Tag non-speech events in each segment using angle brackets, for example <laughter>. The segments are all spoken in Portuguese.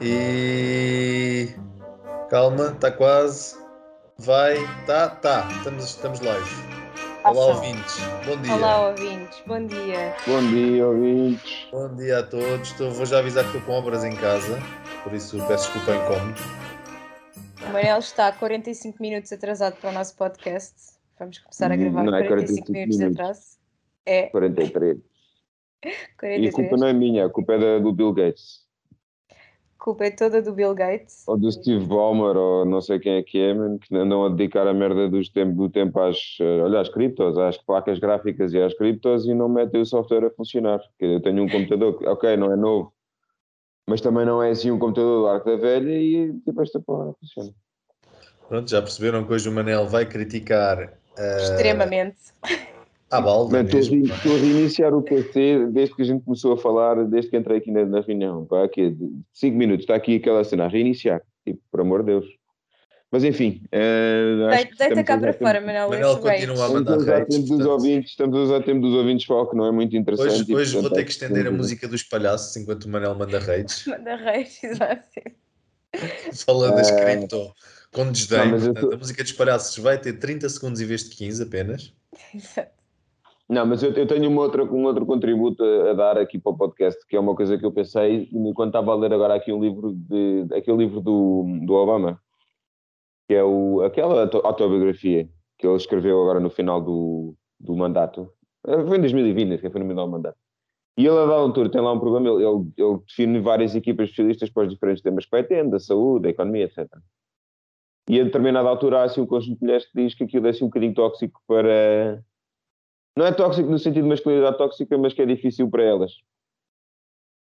E calma, está quase. Vai, tá, tá. Estamos, estamos live. Olá, ouvintes. Bom dia. Olá, ouvintes. Bom dia. Bom dia, ouvintes. Bom dia a todos. Estou, vou já avisar que estou com obras em casa, por isso peço desculpa em incómodo. O Manel está 45 minutos atrasado para o nosso podcast. Vamos começar a gravar Não é 45, 45 minutos de minutos. atraso. É, 43. <laughs> E a 43. culpa não é minha, a culpa é da- do Bill Gates. A culpa é toda do Bill Gates. Ou do Steve Ballmer, ou não sei quem é que é, man, que andam a dedicar a merda dos tempo, do tempo às, eh, olha, às criptos, às placas gráficas e às criptos e não metem o software a funcionar. Porque eu tenho um computador que, ok, não é novo, mas também não é assim um computador do arco da velha e tipo esta porra funciona. Pronto, já perceberam que hoje o Manel vai criticar eh, Extremamente. À balda a mesmo. estou a reiniciar o PC desde que a gente começou a falar, desde que entrei aqui na, na reunião. Pá, aqui, 5 minutos, está aqui aquela cena, a reiniciar. Tipo, por amor de Deus. Mas enfim. eh, Deita estamos cá a para tempo- fora, Manel. Manel Isso bem. continua a Estamos a mandar usar hates, tempo dos portanto, ouvintes, estamos a usar tempo dos ouvintes para o que não é muito interessante. Hoje, e, hoje vou portanto, ter que estender a temos- música dos palhaços enquanto o Manel manda redes, <laughs> Manda reis, exato. falando das Eh, cripto com desdém. não, mas Portanto, tô- a música dos palhaços vai ter 30 segundos em vez de 15 apenas. <laughs> Exato. Não, mas eu, eu tenho uma outra, um outro contributo a, a dar aqui para o podcast, que é uma coisa que eu pensei enquanto estava a ler agora aqui um livro de aquele livro do, do Obama, que é o, aquela auto- autobiografia que ele escreveu agora no final do, do mandato. Eh, Foi em 2020, que foi no final do mandato. E ele, a altura, tem lá um problema, ele, ele, ele define várias equipas especialistas para os diferentes temas que vai tendo, da saúde, da economia, etc. E a determinada altura há assim um conjunto de mulheres que diz que aquilo é assim um bocadinho tóxico para, não é tóxico no sentido de masculinidade tóxica, mas que é difícil para elas.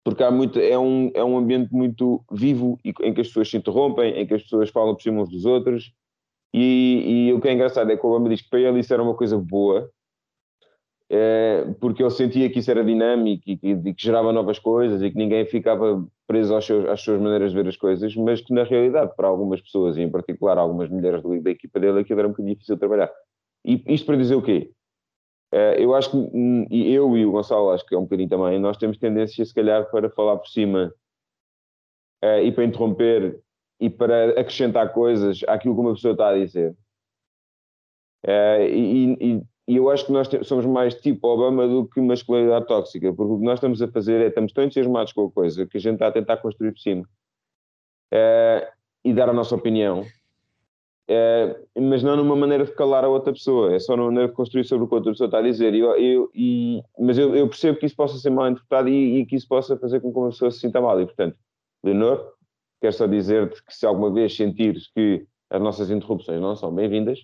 Porque há muito, é, um, é um ambiente muito vivo em que as pessoas se interrompem, em que as pessoas falam por cima uns dos outros. E, e o que é engraçado é que o Obama diz que para ele isso era uma coisa boa, eh, porque ele sentia que isso era dinâmico e que, e que gerava novas coisas e que ninguém ficava preso aos seus, às suas maneiras de ver as coisas, mas que na realidade, para algumas pessoas, e em particular algumas mulheres da equipa dele, aquilo era um bocadinho difícil de trabalhar. E isto para dizer o quê? Eh, eu acho que, hum, eu e o Gonçalo, acho que é um bocadinho também, nós temos tendência, se calhar, para falar por cima eh, e para interromper e para acrescentar coisas àquilo que uma pessoa está a dizer. Eh, e, e- e eu acho que nós somos mais tipo Obama do que masculinidade tóxica, porque o que nós estamos a fazer é, estamos tão entusiasmados com a coisa que a gente está a tentar construir por cima e dar a nossa opinião, eh, mas não numa maneira de calar a outra pessoa, é só numa maneira de construir sobre o que a outra pessoa está a dizer. Eu, eu- e- mas eu, eu percebo que isso possa ser mal interpretado e, e que isso possa fazer com que uma pessoa se sinta mal. E, portanto, Leonor, quero só dizer-te que se alguma vez sentires que as nossas interrupções não são bem-vindas,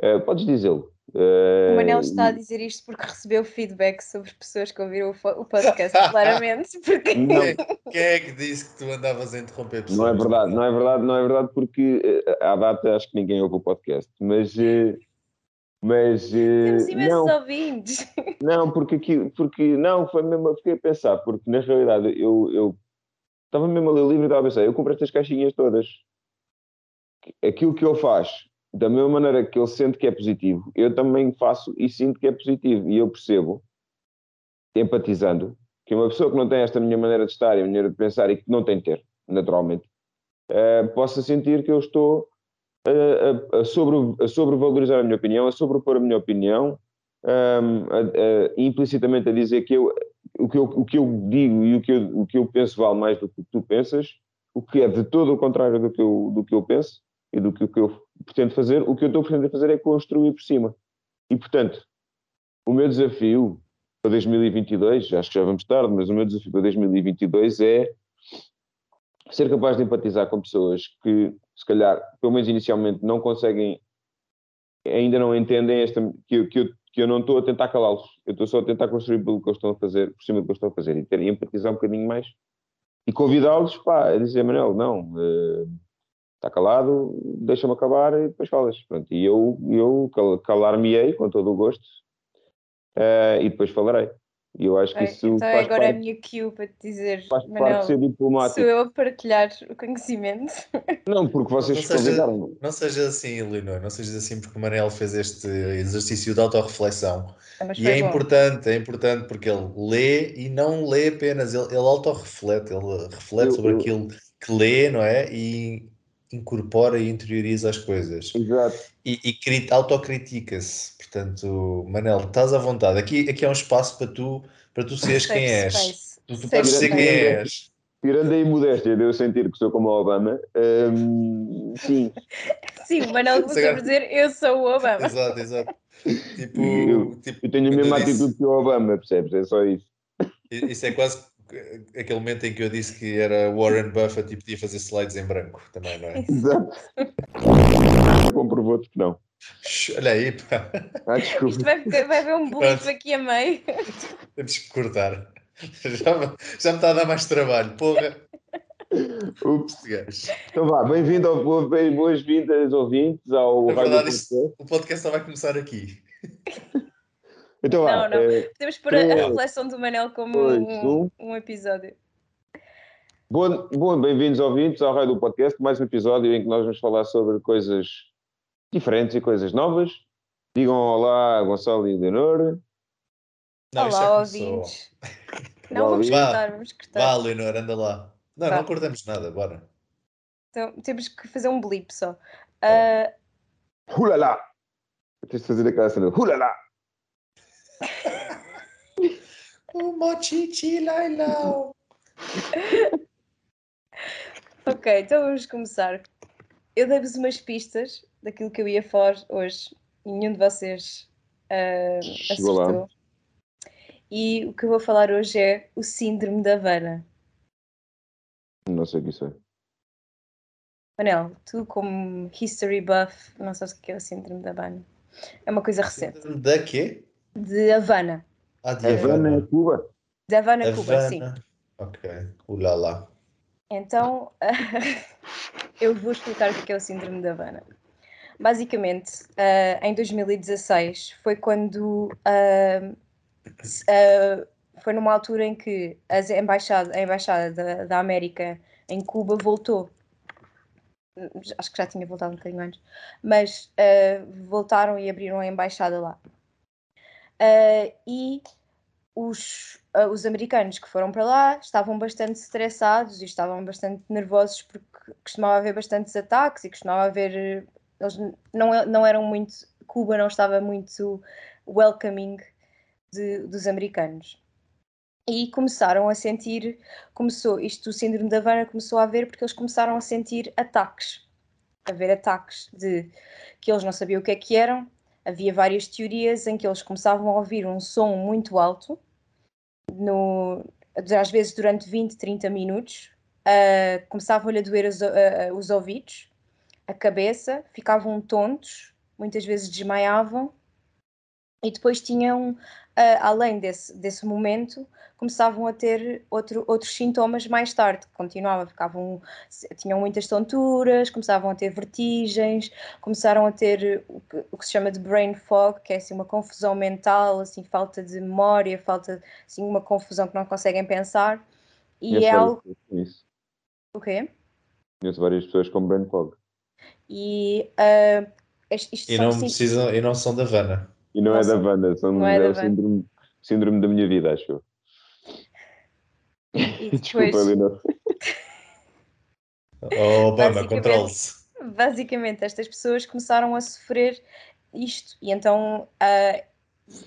eh, podes dizê-lo. Eh, O Manel está a dizer isto porque recebeu feedback sobre pessoas que ouviram o, podcast, <laughs> claramente. Porque Não, Quem é que disse que tu andavas a interromper pessoas? Não é verdade, não é verdade, não é verdade, porque eh, à data acho que ninguém ouve o podcast, mas, eh, mas eh, temos imensos não, ouvintes. não, porque aqui, porque não, foi mesmo, eu fiquei a pensar, porque na realidade eu, eu estava mesmo a ler o livro e estava a pensar, eu comprei estas caixinhas todas. Aquilo que ele faz, da mesma maneira que ele sente que é positivo, eu também faço e sinto que é positivo, e eu percebo, empatizando, que uma pessoa que não tem esta minha maneira de estar e a maneira de pensar e que não tem de ter, naturalmente, eh, possa sentir que eu estou a, a, a, sobre, a sobrevalorizar a minha opinião, a sobrepor a minha opinião, a- a- implicitamente a dizer que eu, o, que eu, o que eu digo e o que eu, o que eu penso vale mais do que tu pensas, o que é de todo o contrário do que eu, do que eu penso e do que, o que eu pretendo fazer. O que eu estou pretendendo fazer é construir por cima. E, portanto, o meu desafio para 2022, acho que já vamos tarde, mas o meu desafio para 2022 é ser capaz de empatizar com pessoas que, se calhar, pelo menos inicialmente, não conseguem, ainda não entendem esta, que, eu- que, eu, que eu não estou a tentar calá-los, eu estou só a tentar construir pelo que eles estão a fazer, por cima do que eles estão a fazer, e ter, empatizar um bocadinho mais e convidá-los a dizer, Manuel, não, eh, está calado, deixa-me acabar e depois falas. Pronto, e eu, eu cal- calar-me-ei com todo o gosto eh, e depois falarei. E eu acho que isso então faz agora é a parte, minha cue para te dizer, faz parte Manel, de ser diplomático. sou eu a partilhar o conhecimento. <laughs> Não, porque vocês Não seja- convidaram. Não seja assim, Leonor, não seja assim porque o Manel fez este exercício de autorreflexão. Mas E é bom. importante, é importante porque ele lê e não lê apenas, ele, ele autorreflete, ele reflete Eu- sobre eu- aquilo que lê, não é? E incorpora e interioriza as coisas. Exato. E, e cri- autocritica-se. Portanto, Manel, estás à vontade. Aqui, aqui é um espaço para tu, para tu seres quem és. space. Tu, tu podes ser quem és. Tirando a imodéstia de eu sentir que sou como o Obama, hum, sim, <laughs> Sim, o Manel começou Agora- por dizer eu sou o Obama. Exato, exato. Tipo, <laughs> Eu- tipo, eu tenho a mesma disse- atitude que o Obama, percebes? É só isso. Isso é quase aquele momento em que eu disse que era Warren Buffett e podia fazer slides em branco também, não é? Exato. Comprovou-te que não. Olha aí, pá. Ah, Isto desculpa. vai, ficar- vai haver um blip aqui a meio. Temos que cortar. Já, me- já me está a dar mais trabalho, porra. Ups. Então vá, bem-vindo ao bem- boas-vindas ouvintes ao Na verdade, isto-. O podcast só vai começar aqui. Então vá, Não, não. eh, Podemos pôr a, a reflexão do Manel como dois, um, um. episódio. bom, bom, bem-vindos ouvintes ao Rádio Podcast, mais um episódio em que nós vamos falar sobre coisas diferentes e coisas novas. Digam olá, Gonçalo e Leonor. Não, já Olá, ouvintes. Não, vamos Vá. cortar, vamos cortar. Vá, Leonor, anda lá. Não, Vá. não cortamos nada, bora. Então, temos que fazer um blip só. Ah, Hulala! Tens de fazer aquela cena. Hulala! O mochichi lailau. ok, então vamos começar. Eu dei-vos umas pistas daquilo que eu ia falar hoje e nenhum de vocês lá. acertou. E o que eu vou falar hoje é o Síndrome da Havana. Não sei o que isso é. Manel, tu como history buff, não sabes o que é o Síndrome da Havana. É uma coisa recente. Da quê? De Havana. Ah, de Havana é Cuba? De Havana, Cuba, sim. Havana. Ok. Ulala. Então, <laughs> eu vou explicar o que é o Síndrome da Havana. Basicamente, ah, em 2016 foi quando ah, foi numa altura em que as embaixada, a embaixada da, da América em Cuba voltou. Acho que já tinha voltado um bocadinho antes, mas ah, voltaram e abriram a embaixada lá. Ah, e os, ah, os americanos que foram para lá estavam bastante estressados e estavam bastante nervosos porque costumava haver bastantes ataques e costumava haver. eh, Eles não, e- não eram muito. Cuba não estava muito welcoming de- dos americanos. E começaram a sentir. Começou, isto o síndrome da Havana começou a haver porque eles começaram a sentir ataques. A ver ataques de que eles não sabiam o que é que eram. Havia várias teorias em que eles começavam a ouvir um som muito alto no, às vezes durante 20, 30 minutos, ah, começavam-lhe a doer os, ah, os ouvidos, a cabeça, ficavam tontos, muitas vezes desmaiavam, e depois tinham, ah, além desse, desse momento, começavam a ter outro, outros sintomas mais tarde, continuava, ficavam, tinham muitas tonturas, começavam a ter vertigens, começaram a ter o que, o que se chama de brain fog, que é assim uma confusão mental, assim falta de memória, falta assim uma confusão que não conseguem pensar. E Conheço é algo isso. o quê? Conheço várias pessoas com brain fog. E ah, isto, isto E não, assim- precisam, e não são da Havana. E não é da Wanda, são, não é é, da o síndrome, síndrome da minha vida, acho eu. e <laughs> Desculpa, depois, Leonor. Oh, Obama, Basicamente- controle-se. basicamente estas pessoas começaram a sofrer isto e então ah,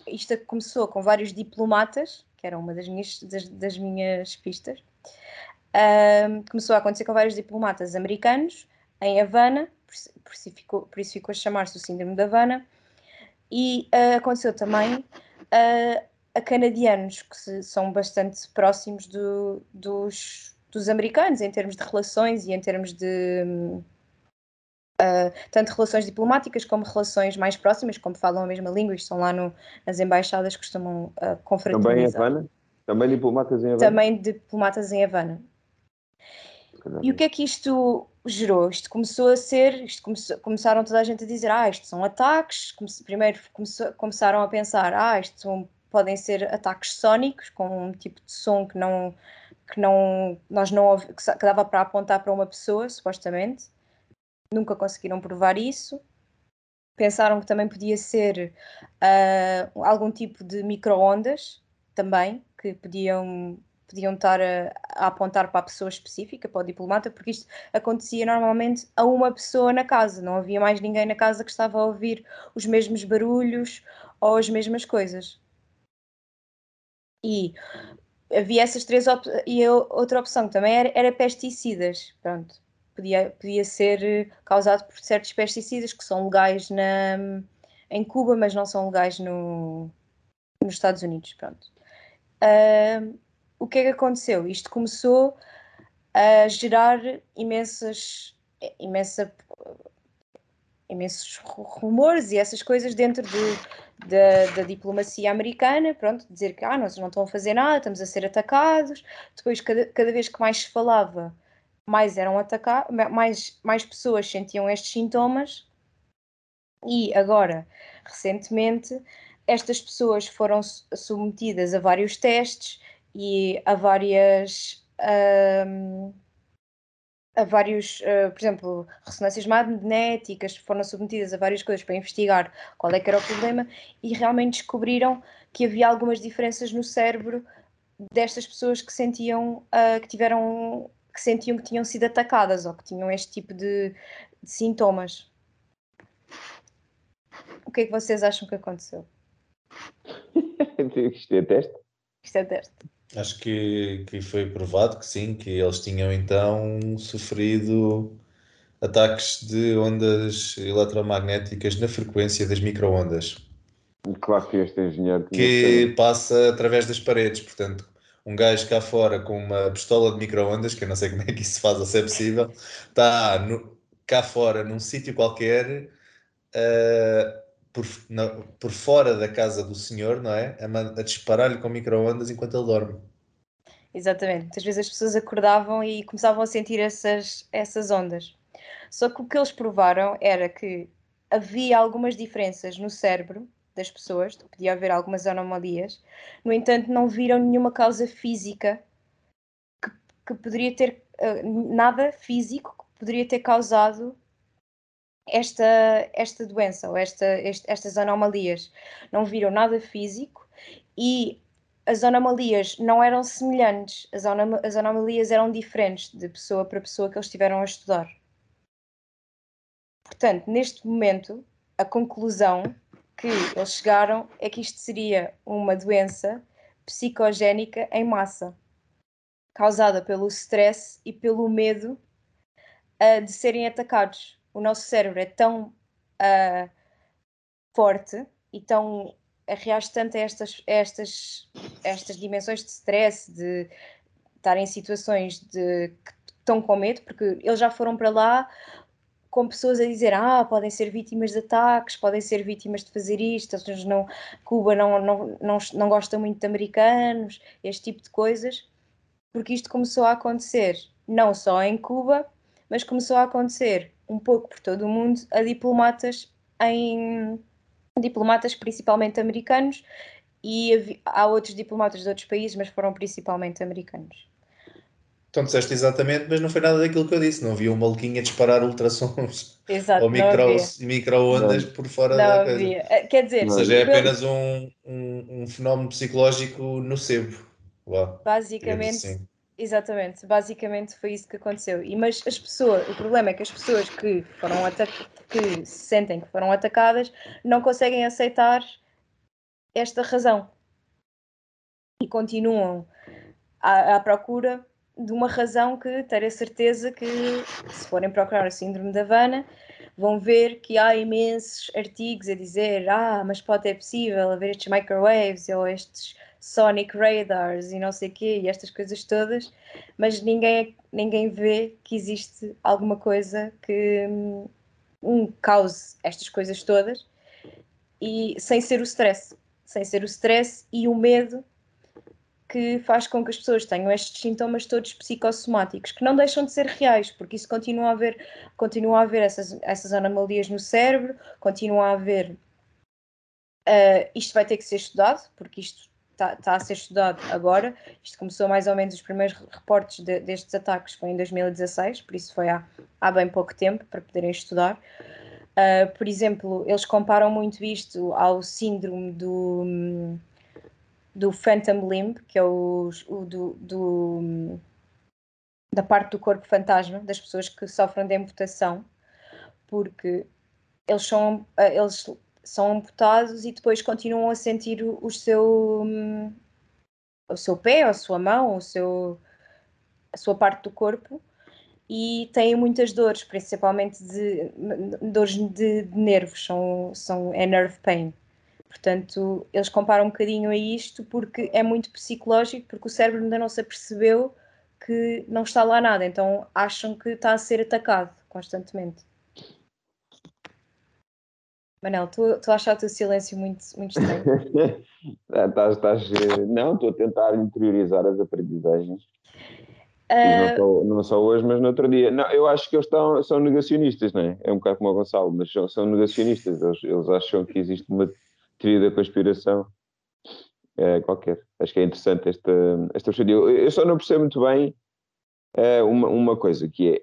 isto começou com vários diplomatas que era uma das minhas, das, das minhas pistas Ah, começou a acontecer com vários diplomatas americanos em Havana por, isso- por isso ficou, por isso ficou a chamar-se o síndrome da Havana e ah, aconteceu também ah, a canadianos que se- são bastante próximos do- dos, dos americanos em termos de relações e em termos de hum, tanto relações diplomáticas como relações mais próximas, como falam a mesma língua e estão lá no, nas embaixadas, costumam uh, Também em confraternizar. Havana? Também diplomatas em Havana? Também diplomatas em Havana. E o que é que isto gerou? Isto começou a ser, isto começou- começaram toda a gente a dizer, ah, isto são ataques. Come- primeiro começou- começaram a pensar, ah, isto são- podem ser ataques sónicos, com um tipo de som que não, que não, nós não que, dava para apontar para uma pessoa, supostamente. Nunca conseguiram provar isso. Pensaram que também podia ser ah, algum tipo de micro-ondas, também, que podiam, podiam estar a, a, apontar para a pessoa específica, para o diplomata, porque isto acontecia normalmente a uma pessoa na casa, não havia mais ninguém na casa que estava a ouvir os mesmos barulhos ou as mesmas coisas. E havia essas três e outra opção também era, era pesticidas, pronto. Podia, podia ser causado por certos pesticidas que são legais na, em Cuba, mas não são legais no, nos Estados Unidos, pronto. Uh, o que é que aconteceu? Isto começou a gerar imensas, imensa, imensos rumores e essas coisas dentro de, de, da diplomacia americana, pronto, dizer que ah, nós não estão a fazer nada, estamos a ser atacados. Depois, cada, cada vez que mais se falava, mais eram atacados, mais, mais pessoas sentiam estes sintomas. E agora, recentemente, estas pessoas foram submetidas a vários testes e a várias. Um, a vários, uh, por exemplo, ressonâncias magnéticas, foram submetidas a várias coisas para investigar qual é que era o problema e realmente descobriram que havia algumas diferenças no cérebro destas pessoas que sentiam uh, que tiveram que sentiam que tinham sido atacadas ou que tinham este tipo de, de sintomas. O que é que vocês acham que aconteceu? <laughs> Isto é teste? Isto é teste. Acho que, que foi provado que sim, que eles tinham então sofrido ataques de ondas eletromagnéticas na frequência das microondas. Claro que este engenheiro que passa através das paredes, portanto, um gajo cá fora com uma pistola de microondas, que eu não sei como é que isso se faz a ser possível, está no, cá fora num sítio qualquer uh, por, na, por fora da casa do senhor, não é? A, a disparar-lhe com microondas enquanto ele dorme. Exatamente. Muitas vezes as pessoas acordavam e começavam a sentir essas, essas ondas. Só que o que eles provaram era que havia algumas diferenças no cérebro das pessoas, podia haver algumas anomalias, no entanto, não viram nenhuma causa física que, que poderia ter, uh, nada físico que poderia ter causado esta, esta doença ou esta, este, estas anomalias. Não viram nada físico e as anomalias não eram semelhantes, as, anom as anomalias eram diferentes de pessoa para pessoa que eles estiveram a estudar. Portanto, neste momento, a conclusão que eles chegaram é que isto seria uma doença psicogénica em massa, causada pelo stress e pelo medo uh, de serem atacados o nosso cérebro é tão uh, forte e tão reage tanto a estas, estas, estas dimensões de stress, de estar em situações de que estão com medo, porque eles já foram para lá com pessoas a dizer ah, podem ser vítimas de ataques, podem ser vítimas de fazer isto, não, Cuba não, não, não, não gosta muito de americanos, este tipo de coisas, porque isto começou a acontecer não só em Cuba, mas começou a acontecer um pouco por todo o mundo a diplomatas em diplomatas principalmente americanos e há outros diplomatas de outros países, mas foram principalmente americanos. Então disseste exatamente, mas não foi nada daquilo que eu disse. Não havia um maluquinho a disparar ultrassons Exato, ou micro-ondas micro por fora não da havia. coisa. Quer dizer, ou seja, é apenas um, um, um fenómeno psicológico nocebo. Lá, Basicamente, assim. Exatamente, basicamente foi isso que aconteceu. E, mas as pessoas, o problema é que as pessoas que foram que sentem que foram atacadas não conseguem aceitar esta razão e continuam à, à procura de uma razão que ter a certeza que se forem procurar a síndrome da Havana vão ver que há imensos artigos a dizer ah, mas pode ser possível haver estes microwaves ou estes sonic radars e não sei quê, e estas coisas todas, mas ninguém, ninguém vê que existe alguma coisa que um, cause estas coisas todas e sem ser o stress, sem ser o stress e o medo que faz com que as pessoas tenham estes sintomas todos psicossomáticos, que não deixam de ser reais, porque isso continua a haver, continua a haver essas, essas anomalias no cérebro, continua a haver. Uh, isto vai ter que ser estudado, porque isto está, está a ser estudado agora. Isto começou mais ou menos, os primeiros reportes de, destes ataques foi em 2016, por isso foi há, há bem pouco tempo para poderem estudar. Uh, por exemplo, eles comparam muito isto ao síndrome do. do Phantom Limb, que é o, o do, do, da parte do corpo fantasma das pessoas que sofrem de amputação, porque eles são, eh, eles são amputados e depois continuam a sentir o, o seu o seu pé, a sua mão, o seu, a sua parte do corpo e têm muitas dores, principalmente de dores de, de nervos, são, são, é nerve pain. Portanto, eles comparam um bocadinho a isto porque é muito psicológico, porque o cérebro ainda não se apercebeu que não está lá nada, então acham que está a ser atacado constantemente. Manel, tu, tu achas o teu silêncio muito, muito estranho? <laughs> estás, estás, não, estou a tentar interiorizar as aprendizagens. Uh... Não, só, não, só, hoje, mas no outro dia. Não, eu acho que eles estão, são negacionistas, não é? É um bocado como o Gonçalo, mas são, são negacionistas. Eles, eles acham que existe uma teoria da conspiração é, qualquer. Acho que é interessante esta, esta eu, eu só não percebo muito bem é, uma, uma coisa que é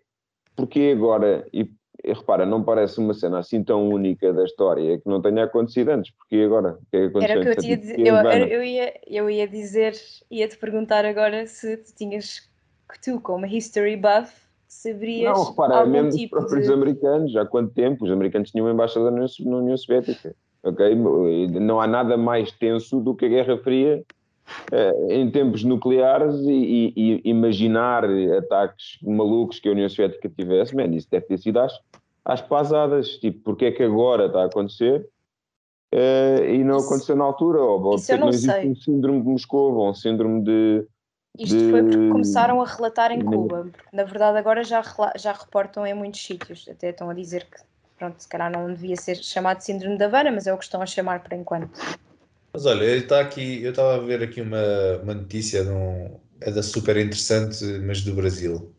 porque agora, e repara, não parece uma cena assim tão única da história que não tenha acontecido antes, porque agora? O que é que aconteceu? Era o que eu, tinha dizer, eu, eu, ia, eu ia dizer, ia-te perguntar agora se tu tinhas, que tu, como history buff, saberias. Não, repara, algum mesmo tipo os próprios de... americanos, há quanto tempo? Os americanos tinham uma embaixada na União Soviética, ok? Não há nada mais tenso do que a Guerra Fria em tempos nucleares e, e, e, imaginar ataques malucos que a União Soviética tivesse, man, isso deve ter sido às, às pasadas. Tipo, porque é que agora está a acontecer uh, e não isso, aconteceu na altura? Ou, ou porque não, não existe sei. um síndrome de Moscou ou um síndrome de. Isto de... foi porque começaram a relatar em Cuba, porque na verdade agora já, já reportam em muitos sítios, até estão a dizer que, pronto, se calhar não devia ser chamado síndrome da Havana, mas é o que estão a chamar por enquanto. Mas olha, está aqui, eu estava a ver aqui uma, uma notícia é da super interessante, mas do Brasil.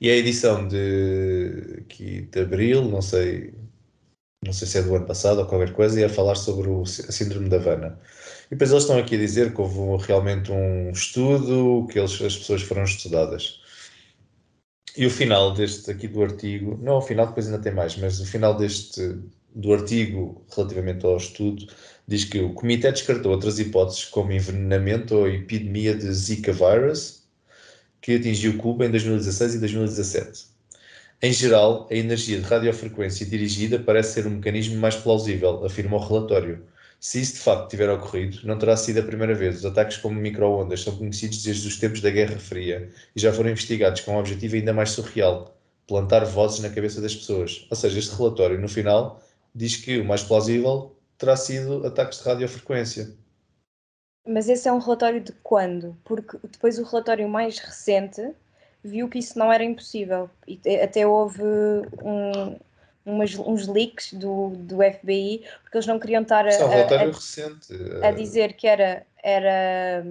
E é a edição de, aqui, de abril, não sei, não sei se é do ano passado ou qualquer coisa, e a falar sobre o, a síndrome da Havana. E depois eles estão aqui a dizer que houve realmente um estudo, que eles, as pessoas foram estudadas. E o final deste aqui do artigo, não o final, depois ainda tem mais, mas o final deste do artigo relativamente ao estudo diz que o comitê descartou outras hipóteses como envenenamento ou epidemia de Zika virus que atingiu Cuba em 2016 e 2017. Em geral, a energia de radiofrequência dirigida parece ser um mecanismo mais plausível, afirma o relatório. Se isso de facto tiver ocorrido, não terá sido a primeira vez. Os ataques como microondas são conhecidos desde os tempos da Guerra Fria e já foram investigados com um objetivo ainda mais surreal: plantar vozes na cabeça das pessoas. Ou seja, este relatório, no final, diz que o mais plausível terá sido ataques de radiofrequência. Mas esse é um relatório de quando? Porque depois o relatório mais recente viu que isso não era impossível. E até houve um, umas, uns leaks do, do FBI, porque eles não queriam estar a, é relatório a, recente. a dizer que era, era,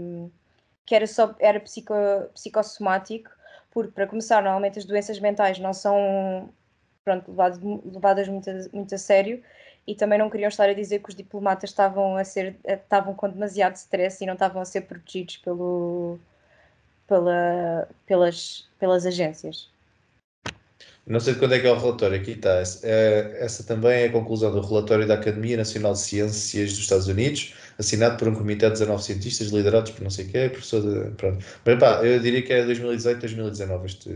que era, só, era psico, psicossomático, porque para começar, normalmente as doenças mentais não são pronto, levadas, levadas muito, a, muito a sério e também não queriam estar a dizer que os diplomatas estavam a ser estavam com demasiado stress e não estavam a ser protegidos pelo, pela, pelas, pelas agências. Não sei de quando é que é o relatório, aqui está. É, essa também é a conclusão do relatório da Academia Nacional de Ciências dos Estados Unidos, assinado por um comitê de 19 cientistas liderados por não sei quem, professor de. Pronto. Mas pá, eu diria que é 2018, 2019 este.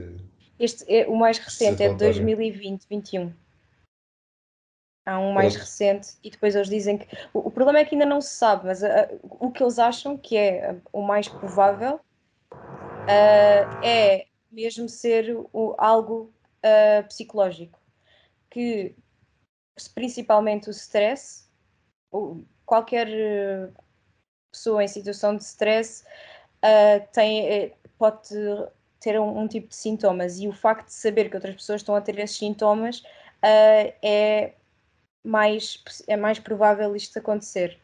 Este é o mais recente, é de 2020, 21. Há um mais recente e depois eles dizem que. O, o, problema é que ainda não se sabe, mas uh, o que eles acham que é uh, o mais provável uh, é mesmo ser o, algo psicológico. Que principalmente o stress, qualquer pessoa em situação de stress tem, eh, pode ter um, um, tipo de sintomas e o facto de saber que outras pessoas estão a ter esses sintomas é mais, é mais provável isto acontecer.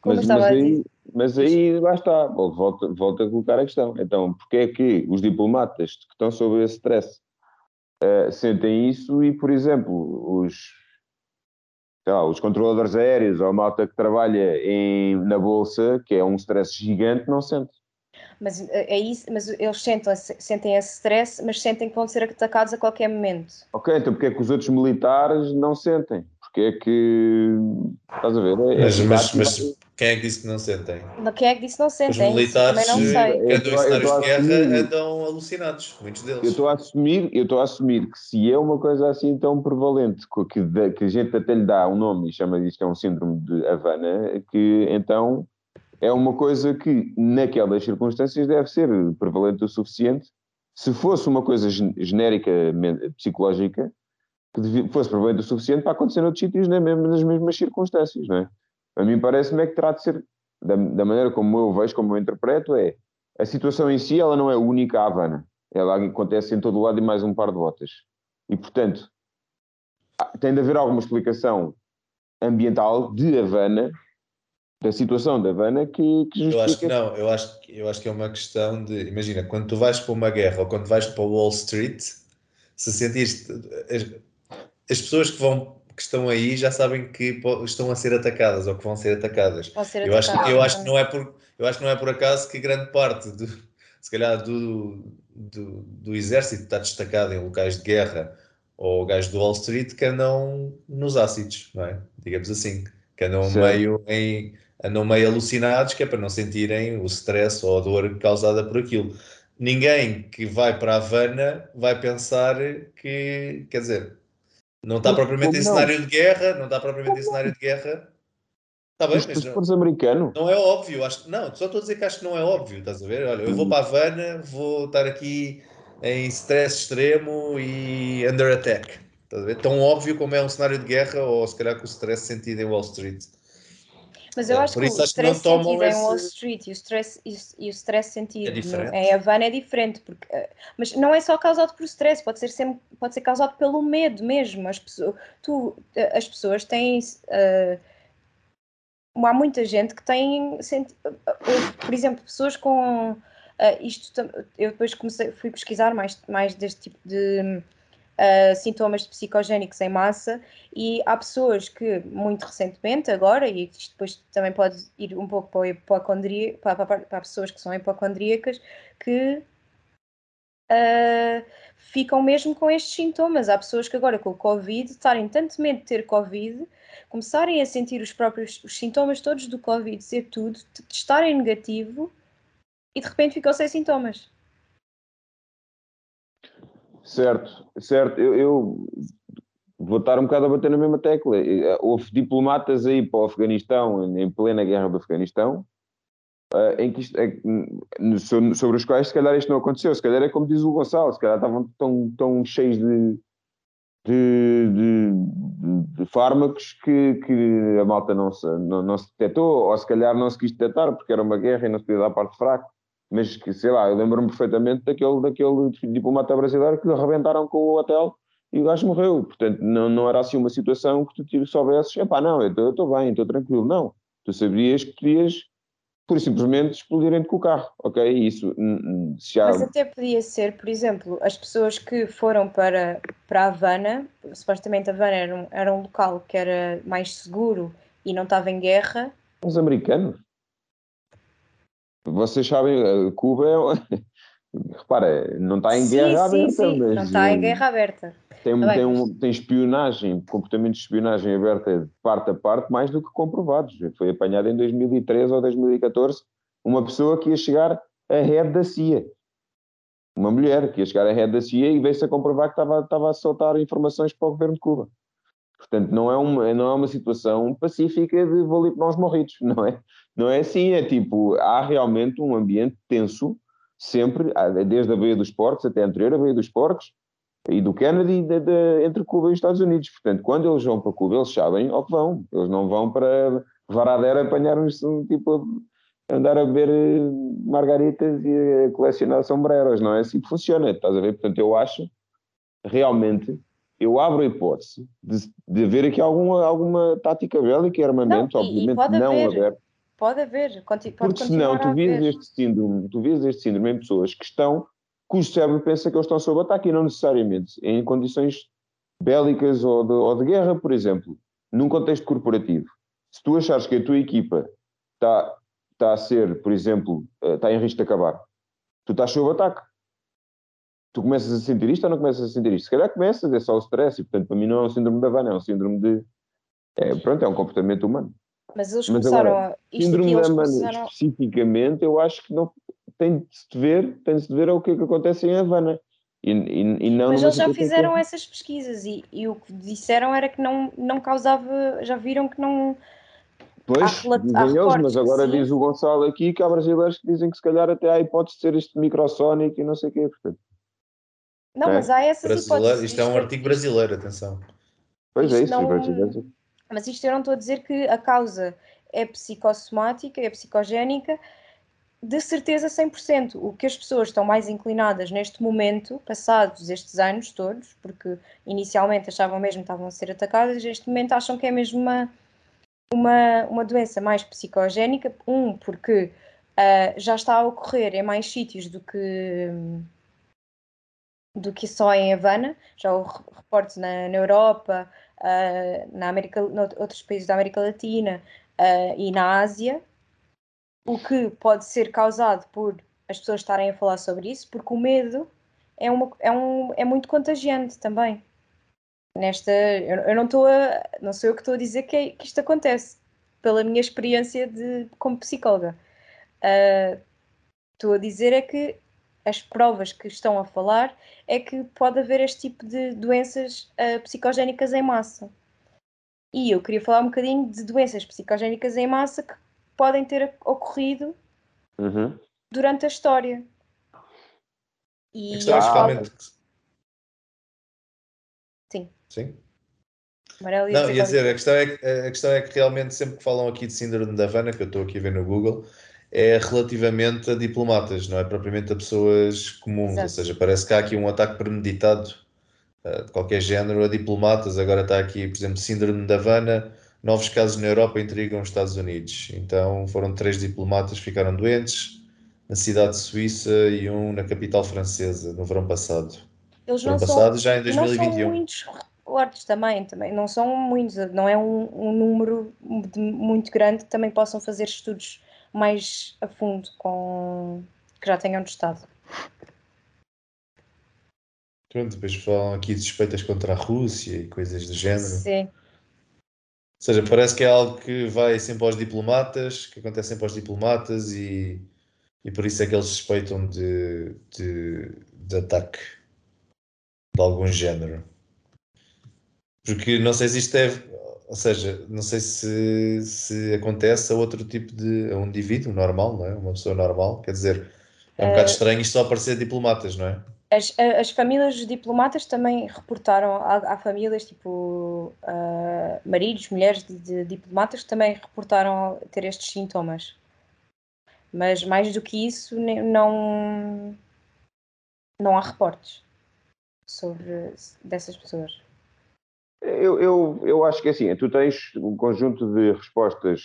Como mas, mas aí, mas aí lá está, volta, volta a colocar a questão. Então, porque é que os diplomatas que estão sob esse stress uh, sentem isso e, por exemplo, os, lá, os controladores aéreos ou a malta que trabalha em, na bolsa, que é um stress gigante, não sente. Mas, eh, é isso, mas eles sentem, sentem esse stress, mas sentem que vão ser atacados a qualquer momento. Ok, então porque é que os outros militares não sentem? porque é que. Estás a ver? É, Mas, é mas, mas quem é que disse que não sentem? Quem é que disse que não Os sentem? Isso militares também não sei. que andam em Eu eu cenários de guerra andam alucinados, muitos Eu deles. estou a assumir, eu estou a assumir que se é uma coisa assim tão prevalente, que, que a gente até lhe dá um nome e chama disto que é um síndrome de Havana, que então é uma coisa que naquelas circunstâncias deve ser prevalente o suficiente. Se fosse uma coisa gen- genérica psicológica, que fosse prevalente o suficiente para acontecer noutros sítios nas mesmas circunstâncias, não é? A mim parece-me é que terá de ser, da, da maneira como eu vejo, como eu interpreto, é a situação em si, ela não é única à Havana. Ela acontece em todo o lado e mais um par de botas. E, portanto, tem de haver alguma explicação ambiental de Havana, da situação da Havana, que, que Eu acho que justifica. não, eu acho, que- eu acho que é uma questão de. Imagina, quando tu vais para uma guerra ou quando vais para Wall Street, se sentires. As, as pessoas que, vão, que estão aí já sabem que estão a ser atacadas ou que vão ser atacadas. Ser Eu acho, atacados, eu, acho que exatamente. não é por, eu acho que não é por acaso que grande parte, do, se calhar, do, do, do exército está destacado em locais de guerra ou gajos do Wall Street que andam nos ácidos, não é? Digamos assim, que andam Certo. meio, em, andam meio alucinados, que é para não sentirem o stress ou a dor causada por aquilo. Ninguém que vai para a Havana vai pensar que, quer dizer, não está propriamente em cenário de guerra, não está propriamente em cenário de guerra. Está bem, Mas mas fores americano, não é óbvio, acho que não, só estou a dizer que acho que não é óbvio, estás a ver? Olha, eu vou para a Havana, vou estar aqui em stress extremo e under attack. Estás a ver? Tão óbvio como é um cenário de guerra ou se calhar com o stress sentido em Wall Street. Mas eu É, acho que isso o acho que não stress sentido em esse- Wall Street e o stress, e o, e o stress sentido É diferente. em Havana é diferente, porque, eh, mas não é só causado por stress, pode ser, sempre, pode ser causado pelo medo mesmo. As pessoas, tu, eh, as pessoas têm. eh, há muita gente que tem, por exemplo, pessoas com eh, isto. Eu depois comecei, fui pesquisar mais, mais deste tipo de eh, sintomas de psicogénicos em massa e há pessoas que, muito recentemente, agora, e isto depois também pode ir um pouco para, hipocondria, para, para, para pessoas que são hipocondríacas, que ah, ficam mesmo com estes sintomas. Há pessoas que agora com o Covid, estarem tanto medo de ter Covid, começarem a sentir os próprios os sintomas todos do Covid, ser tudo, t- testarem negativo e de repente ficam sem sintomas. Certo, certo. Eu, eu vou estar um bocado a bater na mesma tecla. Eh, Houve diplomatas aí para o Afeganistão, em plena guerra do Afeganistão, eh, em que so- sobre os quais se calhar isto não aconteceu. Se calhar é como diz o Gonçalo, se calhar estavam tão, tão cheios de, de, de, de- de fármacos que, que a malta não se, não, não se detectou, ou se calhar não se quis detectar porque era uma guerra e não se podia dar parte fraca. Mas que, sei lá, eu lembro-me perfeitamente daquele, daquele diplomata brasileiro que lhe arrebentaram com o hotel e o gajo morreu. Portanto, não, não era assim uma situação que tu soubesses, epá, não, eu estou bem, estou tranquilo. Não. Tu sabias que podias, e simplesmente, explodirem-te com o carro, ok? Isso, já... Mas até podia ser, por exemplo, as pessoas que foram para, para Havana, supostamente Havana era um, era um local que era mais seguro e não estava em guerra, Os americanos. Vocês sabem, eh, Cuba é. <laughs> Repara, não está em guerra sim, aberta, sim, mas não está em eh, guerra aberta. tem, Tá bem, tem, um, tem espionagem, comportamento de espionagem aberta de parte a parte, mais do que comprovados. Foi apanhado em 2013 ou 2014 uma pessoa que ia chegar a head da CIA. Uma mulher que ia chegar a head da CIA e veio-se a comprovar que estava, estava a soltar informações para o governo de Cuba. Portanto, não é uma, não é uma situação pacífica de vou para os morritos, <laughs> não é? Não é assim, é tipo, há realmente um ambiente tenso, sempre, desde a Baía dos Porcos até a anterior à Baía dos Porcos, e do Kennedy de- de- entre Cuba e os Estados Unidos. Portanto, quando eles vão para Cuba, eles sabem ao que vão. Eles não vão para Varadero apanhar uns, tipo, andar a beber eh, margaritas e a colecionar sombreros, não é assim que funciona, estás a ver? Portanto, eu acho, realmente, eu abro a hipótese de, de haver aqui alguma, alguma tática bélica e armamento, Não, e- e obviamente pode não haver. aberto, Pode haver, pode porque senão tu vês este síndrome, tu vês este síndrome em pessoas que estão, cujo cérebro pensa que eles estão sob ataque e não necessariamente em condições bélicas ou de, ou de guerra, por exemplo, num contexto corporativo. Se tu achares que a tua equipa está, está a ser, por exemplo, eh, está em risco de acabar, tu estás sob ataque. Tu começas a sentir isto ou não começas a sentir isto? Se calhar começas, é só o stress, e portanto para mim não é um síndrome da Havana, é um síndrome de, É, pronto, é um comportamento humano. Mas eles Mas começaram agora, a. Síndrome da começaram... especificamente, eu acho que não tem de se ver, tem de se ver ao que, é que acontece em Havana. E, e, e não Mas eles já fizeram essas pesquisas e, e, o que disseram era que não, não causava, já viram que não. Pois, dizem eles, mas agora diz o Gonçalo aqui que há brasileiros que dizem que se calhar até há hipótese de ser este microsónico e não sei o quê. Portanto. Não, é. mas há essas Brasileiro, hipóteses. Isto é um artigo brasileiro, atenção. Pois é, isso, não... brasileiro. Mas isto eu não estou a dizer que a causa é psicossomática, é psicogénica, de certeza 100%. O que as pessoas estão mais inclinadas neste momento, passados estes anos todos, porque inicialmente achavam mesmo que estavam a ser atacadas, neste momento acham que é mesmo uma, uma, uma doença mais psicogénica. Um, porque uh, já está a ocorrer em mais sítios do que, do que só em Havana. Já houve reportes na, na Europa, uh, na América, outros países da América Latina uh, e na Ásia o que pode ser causado por as pessoas estarem a falar sobre isso, porque o medo é, uma, é, um, é muito contagiante também. Nesta, eu, eu não estou a, não sou eu que estou a dizer que, é, que isto acontece, pela minha experiência de, como psicóloga. Uh, estou a dizer é que as provas que estão a falar é que pode haver este tipo de doenças uh, psicogénicas em massa. E eu queria falar um bocadinho de doenças psicogénicas em massa que podem ter ocorrido uhum. durante a história. E a questão é realmente... Sim. Sim. Amarelo Não, ia dizer, a questão, é que, a questão é que realmente sempre que falam aqui de síndrome da Havana, que eu estou aqui a ver no Google, é relativamente a diplomatas, não é propriamente a pessoas comuns, Exato. ou seja, parece que há aqui um ataque premeditado uh, de qualquer género a diplomatas, agora está aqui, por exemplo, síndrome da Havana, Novos casos na Europa intrigam os Estados Unidos. Então foram três diplomatas que ficaram doentes na cidade suíça e um na capital francesa no verão passado. Eles verão não passado, são, já em 2021. Não são muitos reportes também, também, não são muitos, não é um, um número de, muito grande que também possam fazer estudos mais a fundo com que já tenham testado. Pronto, depois falam aqui de suspeitas contra a Rússia e coisas do género. Sim seja, parece que é algo que vai sempre aos diplomatas, que acontece sempre aos diplomatas e, e por isso é que eles suspeitam de, de, de ataque de algum género. Porque não sei se isto é, ou seja, não sei se, se acontece a outro tipo de, a um indivíduo normal, não é? Uma pessoa normal, quer dizer, é um uh, bocado estranho isto só aparecer diplomatas, não é? As, as famílias dos diplomatas também reportaram, há, há famílias tipo uh, maridos, mulheres de, de, diplomatas que também reportaram ter estes sintomas. Mas mais do que isso, não, não há reportes sobre dessas pessoas. Eu, eu, eu acho que é assim, tu tens um conjunto de respostas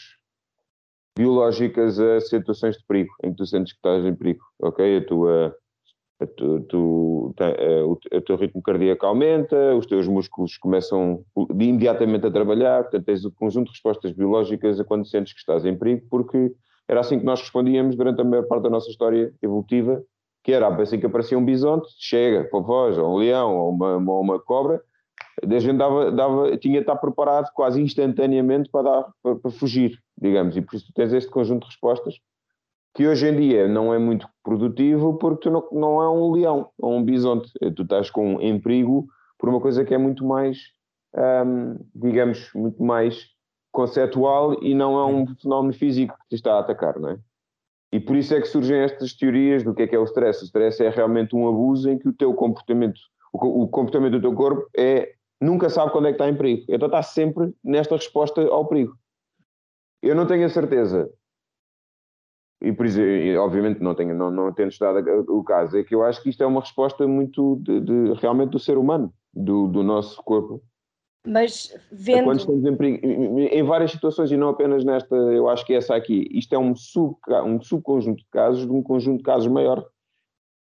biológicas a situações de perigo, em que tu sentes que estás em perigo, ok? A tua tu, tu, eh, o, teu ritmo cardíaco aumenta, os teus músculos começam imediatamente a trabalhar, portanto tens um conjunto de respostas biológicas a quando sentes que estás em perigo, porque era assim que nós respondíamos durante a maior parte da nossa história evolutiva, que era assim que aparecia um bisonte, chega, para voz, ou um leão, ou uma, uma, uma cobra, a gente dava, dava, tinha de estar preparado quase instantaneamente para, dar, para, para fugir, digamos, e por isso tu tens este conjunto de respostas que hoje em dia não é muito produtivo porque tu não, não é um leão ou um bisonte. Tu estás com, em perigo por uma coisa que é muito mais, hum, digamos, muito mais conceptual e não é um fenómeno físico que te está a atacar, não é? E por isso é que surgem estas teorias do que é que é o stress. O stress é realmente um abuso em que o teu comportamento, o, o comportamento do teu corpo é nunca sabe quando é que está em perigo. Então está sempre nesta resposta ao perigo. Eu não tenho a certeza e por isso, obviamente, não tenho, não, não tendo estudado o caso, é que eu acho que isto é uma resposta muito de, de realmente do ser humano, do, do nosso corpo. Mas vendo. Quando estamos em, perigo, em várias situações, e não apenas nesta, eu acho que essa aqui, isto é um, sub, um subconjunto de casos de um conjunto de casos maior,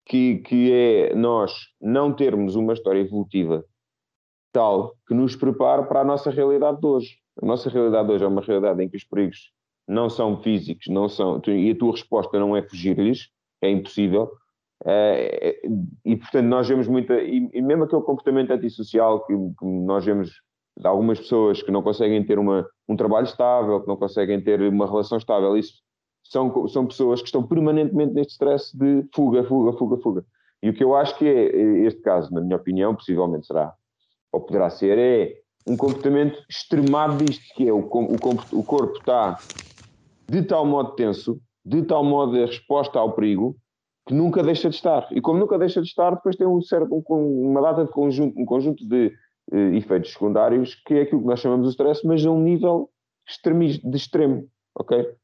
que, que é nós não termos uma história evolutiva tal que nos prepare para a nossa realidade de hoje. A nossa realidade de hoje é uma realidade em que os perigos não são físicos, não são, e a tua resposta não é fugir-lhes, é impossível. Uh, e portanto, nós vemos muita, e, mesmo aquele comportamento antissocial que, que nós vemos de algumas pessoas que não conseguem ter uma, um trabalho estável, que não conseguem ter uma relação estável. Isso são, são pessoas que estão permanentemente neste stress de fuga, fuga, fuga, fuga. E o que eu acho que é este caso, na minha opinião, possivelmente será, ou poderá ser, é um comportamento extremado disto, que é o, o, o corpo está de tal modo tenso, de tal modo a resposta ao perigo, que nunca deixa de estar. E como nunca deixa de estar, depois tem um certo, um, uma data de conjunto, um conjunto de uh, efeitos secundários, que é aquilo que nós chamamos de stress, mas a um nível de extremo, ok?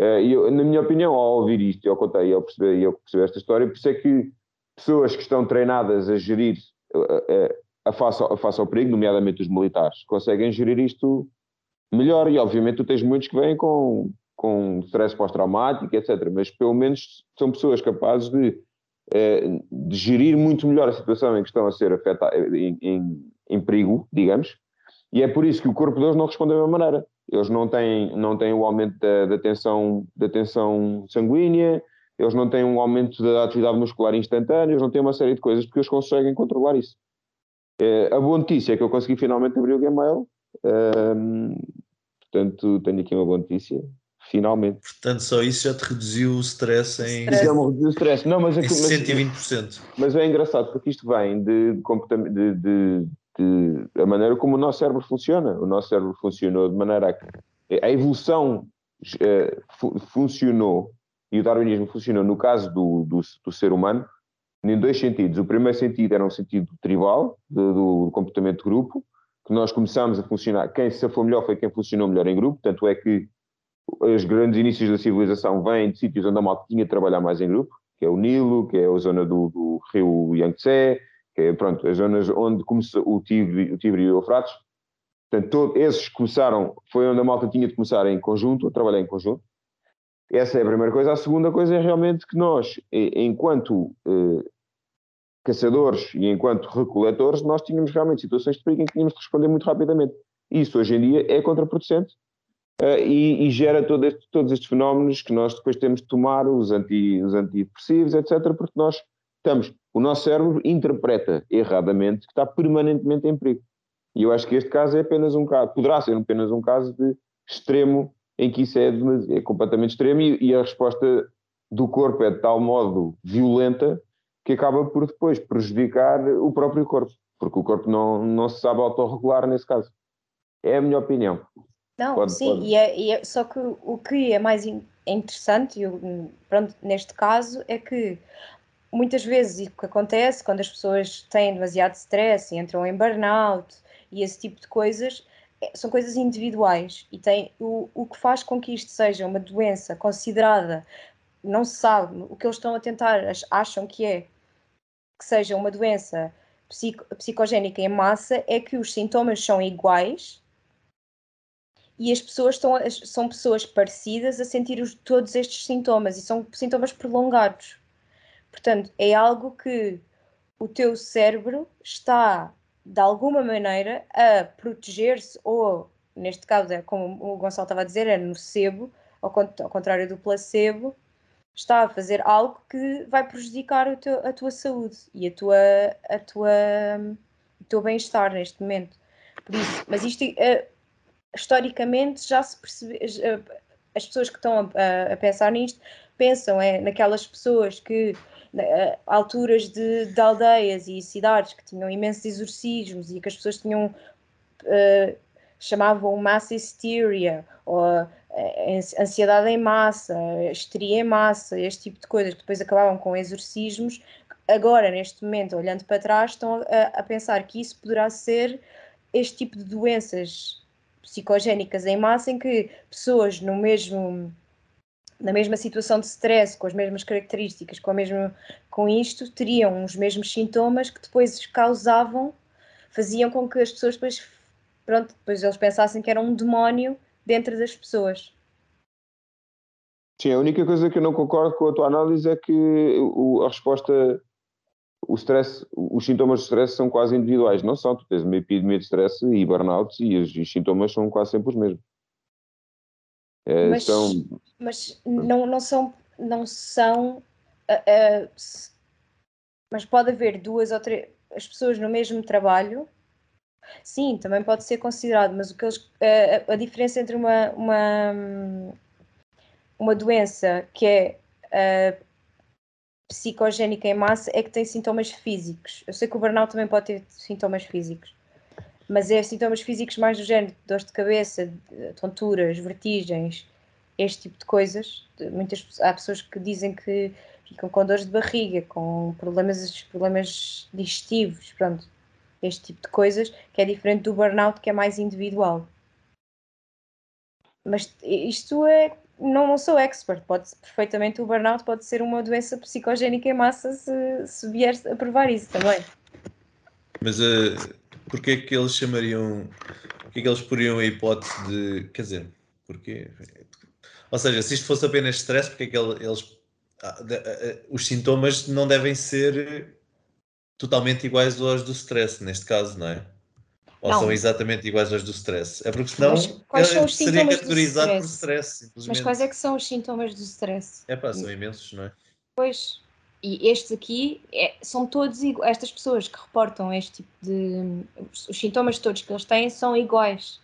Uh, eu, na minha opinião, ao ouvir isto, contei, ao perceber, ao perceber esta história, por isso é que pessoas que estão treinadas a gerir uh, a face, a face ao perigo, nomeadamente os militares, conseguem gerir isto melhor e obviamente tu tens muitos que vêm com com stress pós-traumático, etc. Mas pelo menos são pessoas capazes de, eh, de, gerir muito melhor a situação em que estão a ser afetadas, em, em, em, perigo, digamos, e é por isso que o corpo deles não responde da mesma maneira. Eles não têm, não têm o aumento da, da, tensão, da tensão sanguínea, eles não têm um aumento da atividade muscular instantânea, eles não têm uma série de coisas porque eles conseguem controlar isso. Eh, a boa notícia é que eu consegui finalmente abrir o Gmail, um, portanto tenho aqui uma boa notícia finalmente. Portanto, só isso já te reduziu o stress em. Stress. Já me reduziu o stress. Não, mas, é, 120%. Mas, mas é engraçado porque isto vem de, de, de, de, a maneira como o nosso cérebro funciona. O nosso cérebro funcionou de maneira a que a evolução uh, funcionou e o darwinismo funcionou no caso do, do, do, ser humano em dois sentidos. O primeiro sentido era um sentido tribal, do, do comportamento de grupo, que nós começámos a funcionar. Quem se for melhor foi quem funcionou melhor em grupo, tanto é que os grandes inícios da civilização vêm de sítios onde a malta tinha de trabalhar mais em grupo, que é o Nilo, que é a zona do, do rio Yangtze, que é, pronto, as zonas onde começou o Tigre, o e o Eufrates. Portanto, todos esses começaram, foi onde a malta tinha de começar em conjunto, a trabalhar em conjunto. Essa é a primeira coisa. A segunda coisa é realmente que nós, enquanto eh, caçadores e enquanto recoletores, nós tínhamos realmente situações de perigo em que tínhamos de responder muito rapidamente. Isso hoje em dia é contraproducente uh, e, e, gera todo este, todos estes fenómenos que nós depois temos de tomar, os, anti, os antidepressivos, etc., porque nós estamos, o nosso cérebro interpreta erradamente que está permanentemente em perigo. E eu acho que este caso é apenas um caso, poderá ser apenas um caso de extremo, em que isso é, é completamente extremo e, e a resposta do corpo é de tal modo violenta que acaba por depois prejudicar o próprio corpo, porque o corpo não, não se sabe autorregular nesse caso. É a minha opinião. Não, pode, sim, pode. E, é, e é, só que o que é mais interessante, eu, pronto, neste caso, é que muitas vezes o que acontece quando as pessoas têm demasiado stress e entram em burnout e esse tipo de coisas é, são coisas individuais e tem o, o que faz com que isto seja uma doença considerada não se sabe o que eles estão a tentar acham que é que seja uma doença psico, psicogénica em massa é que os sintomas são iguais e as pessoas estão, são pessoas parecidas a sentir os, todos estes sintomas e são sintomas prolongados. Portanto, é algo que o teu cérebro está, de alguma maneira, a proteger-se, ou, neste caso, é como o Gonçalo estava a dizer, é nocebo, ao, ao contrário do placebo, está a fazer algo que vai prejudicar teu, a tua saúde e a tua, a tua, o teu bem-estar neste momento. Por isso, mas isto, uh, historicamente já se percebe, as pessoas que estão a, a, pensar nisto pensam é naquelas pessoas que alturas de, de, aldeias e cidades que tinham imensos exorcismos e que as pessoas tinham uh, chamavam massa hysteria ou uh, ansiedade em massa, histeria em massa, este tipo de coisas que depois acabavam com exorcismos. Agora, neste momento, olhando para trás, estão a, a pensar que isso poderá ser este tipo de doenças psicogénicas em massa em que pessoas no mesmo na mesma situação de stress, com as mesmas características, com, a mesma, com isto, teriam os mesmos sintomas que depois causavam, faziam com que as pessoas depois, pronto, depois eles pensassem que era um demónio dentro das pessoas. Sim, a única coisa que eu não concordo com a tua análise é que a resposta o stress, os sintomas de stress são quase individuais, não são? Tu tens uma epidemia de stress e burnout e os, os sintomas são quase sempre os mesmos. É, mas, são... mas não, não são, não são uh, uh, mas pode haver duas ou três as pessoas no mesmo trabalho Sim, também pode ser considerado, mas o que eles, a, a diferença entre uma, uma, uma doença que é uh, psicogénica em massa é que tem sintomas físicos. Eu sei que o burnout também pode ter sintomas físicos, mas é sintomas físicos mais do género de dor de cabeça, tonturas, vertigens, este tipo de coisas. Muitas, há pessoas que dizem que ficam com dores de barriga, com problemas, problemas digestivos, pronto, este tipo de coisas, que é diferente do burnout, que é mais individual. Mas isto é não, não sou expert, pode perfeitamente o burnout pode ser uma doença psicogénica em massa se, se vier a provar isso também. Mas uh, porquê que eles chamariam, porquê que eles poriam a hipótese de, quer dizer, porquê? Ou seja, se isto fosse apenas stress, porque é que eles, ah, de, uh, os sintomas não devem ser totalmente iguais aos do stress, neste caso, não é? Ou não. são exatamente iguais aos do stress? É porque senão quais são os seria categorizado por stress. Mas quais é que são os sintomas do stress? É pá, são imensos, não é? Pois, e estes aqui é, são todos iguais. Estas pessoas que reportam este tipo de. Os sintomas todos que eles têm são iguais.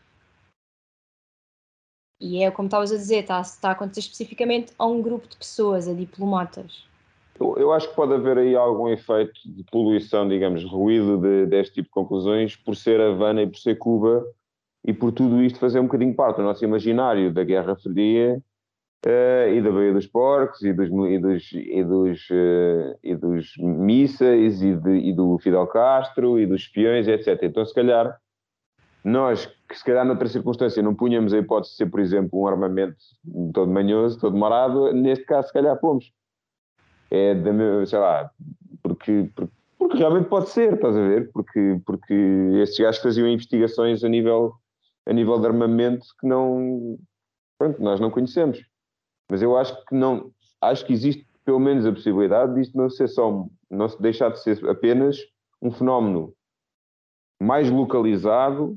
E é como estavas a dizer, está, está a acontecer especificamente a um grupo de pessoas, a diplomatas. Eu, eu, acho que pode haver aí algum efeito de poluição, digamos, ruído de, deste tipo de conclusões, por ser Havana e por ser Cuba, e por tudo isto fazer um bocadinho parte do nosso imaginário da Guerra Fria uh, e da Baía dos Porcos e dos, e dos, e dos, uh, e dos mísseis e, de, e do Fidel Castro e dos espiões, etc. Então, se calhar, nós, que se calhar noutra circunstância não punhamos a hipótese de ser, por exemplo, um armamento todo manhoso, todo marado, neste caso, se calhar pomos é da sei lá, porque, porque, porque, realmente pode ser, estás a ver? Porque, porque estes gajos faziam investigações a nível, a nível de armamento que não, pronto, nós não conhecemos. Mas eu acho que não, acho que existe pelo menos a possibilidade disto não ser só, não deixar de ser apenas um fenómeno mais localizado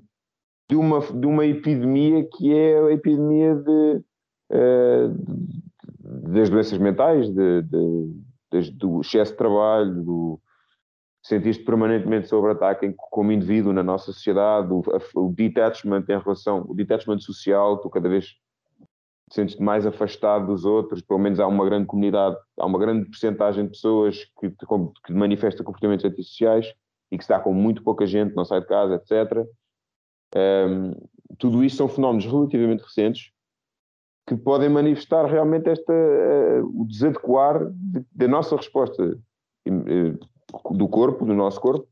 de uma, de uma epidemia que é a epidemia de, uh, das doenças mentais, de, de, do excesso de trabalho, do sentir-te permanentemente sob ataque como indivíduo na nossa sociedade, o, o detachment em relação, o detachment social, tu cada vez sentes-te mais afastado dos outros, pelo menos há uma grande comunidade, há uma grande porcentagem de pessoas que, que manifesta comportamentos antissociais e que está com muito pouca gente, não sai de casa, etc. Um, tudo isso são fenómenos relativamente recentes que podem manifestar realmente esta, uh, o desadequar da de, nossa resposta uh, do corpo, do nosso corpo,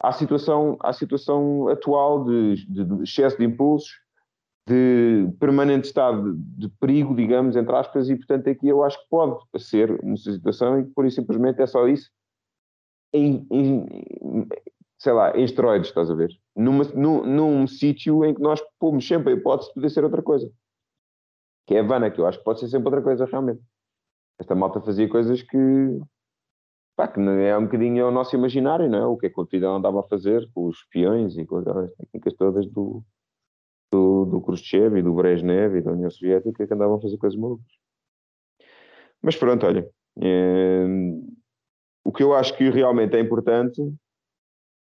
à situação, à situação atual de, de, de excesso de impulsos, de permanente estado de, perigo, digamos, entre aspas, e portanto aqui eu acho que pode ser uma situação em que por isso simplesmente é só isso em, em sei lá, em esteroides, estás a ver? Numa, num, num sítio em que nós pomos sempre a hipótese de poder ser outra coisa que é a Havana, que eu acho que pode ser sempre outra coisa realmente. Esta malta fazia coisas que, pá, que é um bocadinho o nosso imaginário, não é? O que é que o andava a fazer com os espiões e com aquelas técnicas todas do, do, do Khrushchev e do Brezhnev e da União Soviética que andavam a fazer coisas malucas. Mas pronto, olha, é, o que eu acho que realmente é importante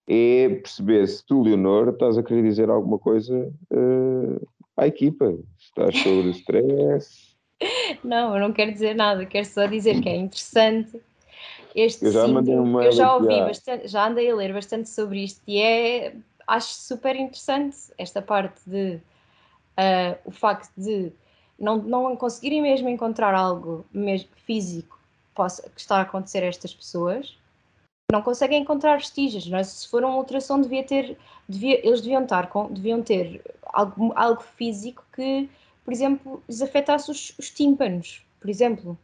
é perceber se tu, Leonor, estás a querer dizer alguma coisa uh, à equipa. Estás sobre o stress. <laughs> Não, eu não quero dizer nada, quero só dizer que é interessante este eu já mandei uma eu já ouvi bastante, já andei a ler bastante sobre isto e é acho super interessante esta parte de uh, o facto de não, não conseguirem mesmo encontrar algo mesmo físico que, possa, que está a acontecer a estas pessoas não conseguem encontrar vestígios. Não é? Se for uma ultrassom, devia ter, devia, eles deviam, estar com, deviam ter algo, algo físico que, por exemplo, lhes afetasse os, os tímpanos, por exemplo.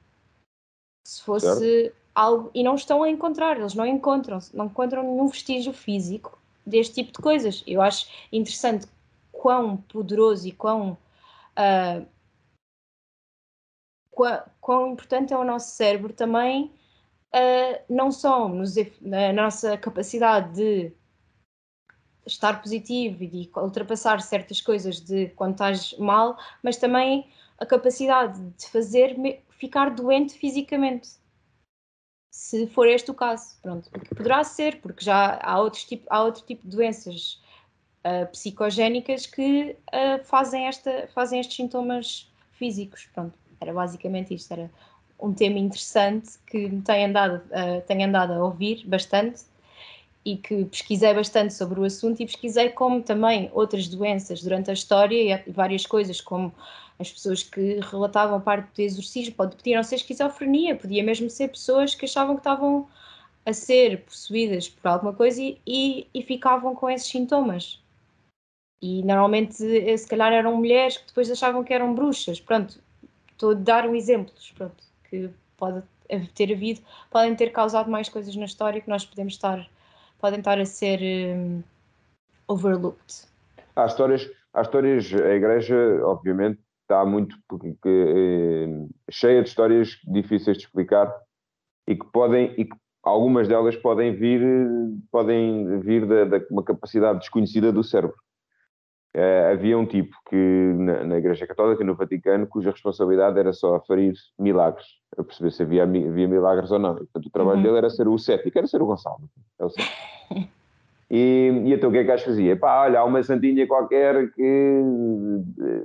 Se fosse certo. algo. E não estão a encontrar, eles não encontram, não encontram nenhum vestígio físico deste tipo de coisas. Eu acho interessante quão poderoso e quão. Uh, quão, quão importante é o nosso cérebro também, uh, não só nos, na nossa capacidade de estar positivo e de ultrapassar certas coisas de quando estás mal, mas também a capacidade de fazer ficar doente fisicamente. Se for este o caso, pronto, poderá ser, porque já há, outros tipo, há outro tipo de doenças uh, psicogénicas que uh, fazem, esta, fazem estes sintomas físicos. Pronto, era basicamente isto. Era um tema interessante que me tem andado, uh, tenho andado a ouvir bastante e que pesquisei bastante sobre o assunto e pesquisei como também outras doenças durante a história e várias coisas, como as pessoas que relatavam parte do exorcismo, pode, podia não ser esquizofrenia, podia mesmo ser pessoas que achavam que estavam a ser possuídas por alguma coisa e, e, e ficavam com esses sintomas. E normalmente, eh, se calhar, eram mulheres que depois achavam que eram bruxas. Pronto, estou a dar um exemplo, pronto, que pode ter havido, podem ter causado mais coisas na história que nós podemos estar podem estar a ser um, overlooked. Há histórias, há histórias, a igreja, obviamente, está muito eh, cheia de histórias difíceis de explicar e que podem, e que algumas delas podem vir, podem vir da, da uma capacidade desconhecida do cérebro. Uh, havia um tipo que na, na, Igreja Católica, no Vaticano, cuja responsabilidade era só aferir milagres, a perceber se havia, havia milagres ou não. E, portanto, o trabalho uhum. dele era ser o cético, era ser o Gonçalo. É o e, e então o que é que gajo fazia? Pá, olha, há uma santinha qualquer que,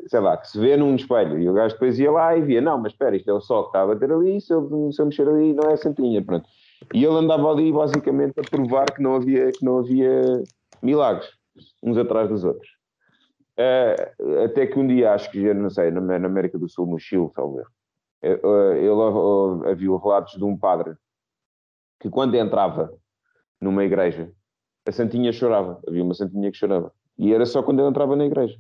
sei lá, que se vê num espelho. E o gajo depois ia lá e via, não, mas espera, isto é o sol que está a bater ali, se eu, se eu mexer ali, não é santinha, pronto. E ele andava ali basicamente a provar que não havia, que não havia milagres, uns atrás dos outros. Uh, até que um dia, acho que já não sei, na, na América do Sul, no Chile, talvez, uh, ele havia relatos de um padre que quando entrava numa igreja, a santinha chorava, havia uma santinha que chorava, e era só quando ele entrava na igreja.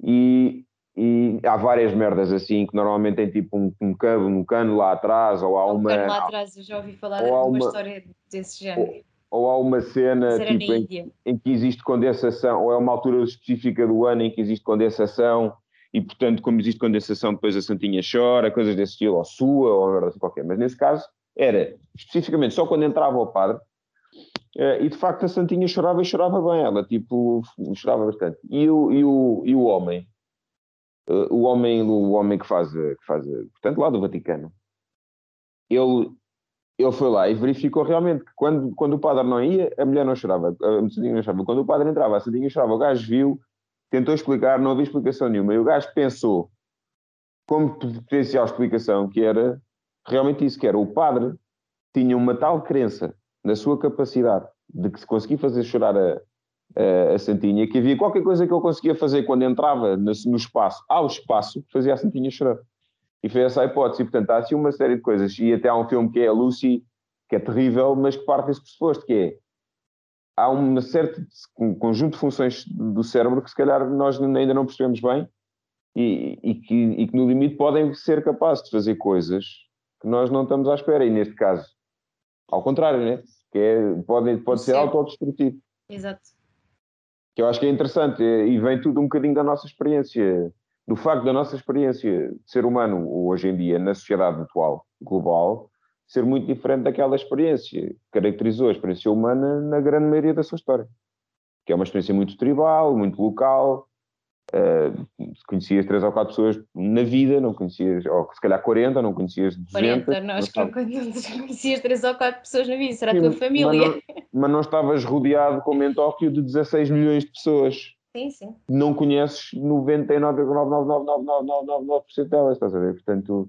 E, e há várias merdas assim, que normalmente tem tipo um, um, cano, um cano lá atrás, ou há um uma... Um cano lá atrás, eu já ouvi falar de uma, uma história desse género. ou há uma cena tipo, em, em, que existe condensação, ou é uma altura específica do ano em que existe condensação, e portanto, como existe condensação, depois a Santinha chora, coisas desse estilo, ou sua, ou merda assim qualquer. Mas nesse caso, era especificamente só quando entrava o padre, uh, e de facto a Santinha chorava e chorava bem, ela tipo, chorava bastante. E o, e o, e o homem, uh, o homem, o homem que faz, que faz, portanto, lá do Vaticano, ele ele foi lá e verificou realmente que quando, quando o padre não ia, a mulher não chorava, a Sandinha não chorava. Quando o padre entrava, a Sandinha chorava. O gajo viu, tentou explicar, não havia explicação nenhuma. E o gajo pensou, como potencial explicação, que era realmente isso, que era o padre tinha uma tal crença na sua capacidade de que se conseguia fazer chorar a, a, Santinha, que havia qualquer coisa que ele conseguia fazer quando entrava no, no espaço, ao espaço, que fazia a Santinha chorar. E foi essa a hipótese. E, portanto, há assim uma série de coisas. E até há um filme que é a Lucy, que é terrível, mas que parte desse pressuposto, que é há um certo um conjunto de funções do cérebro que se calhar nós ainda não percebemos bem e, e, que, e que no limite podem ser capazes de fazer coisas que nós não estamos à espera. E neste caso, ao contrário, né? que é, pode, pode ser autodestrutivo. Exato. Que eu acho que é interessante e vem tudo um bocadinho da nossa experiência do facto da nossa experiência de ser humano hoje em dia na sociedade atual, global, ser muito diferente daquela experiência que caracterizou a experiência humana na grande maioria da sua história. Que é uma experiência muito tribal, muito local, uh, conhecias três ou quatro pessoas na vida, não conhecias, ou se calhar 40, não conhecias 200. 40, não, acho que não conhecias três ou quatro pessoas na vida, será a tua família. Mas não, mas não estavas rodeado, como em Tóquio, de 16 milhões de pessoas Sim, sim. Não conheces 99,99999% delas, estás a ver? Portanto,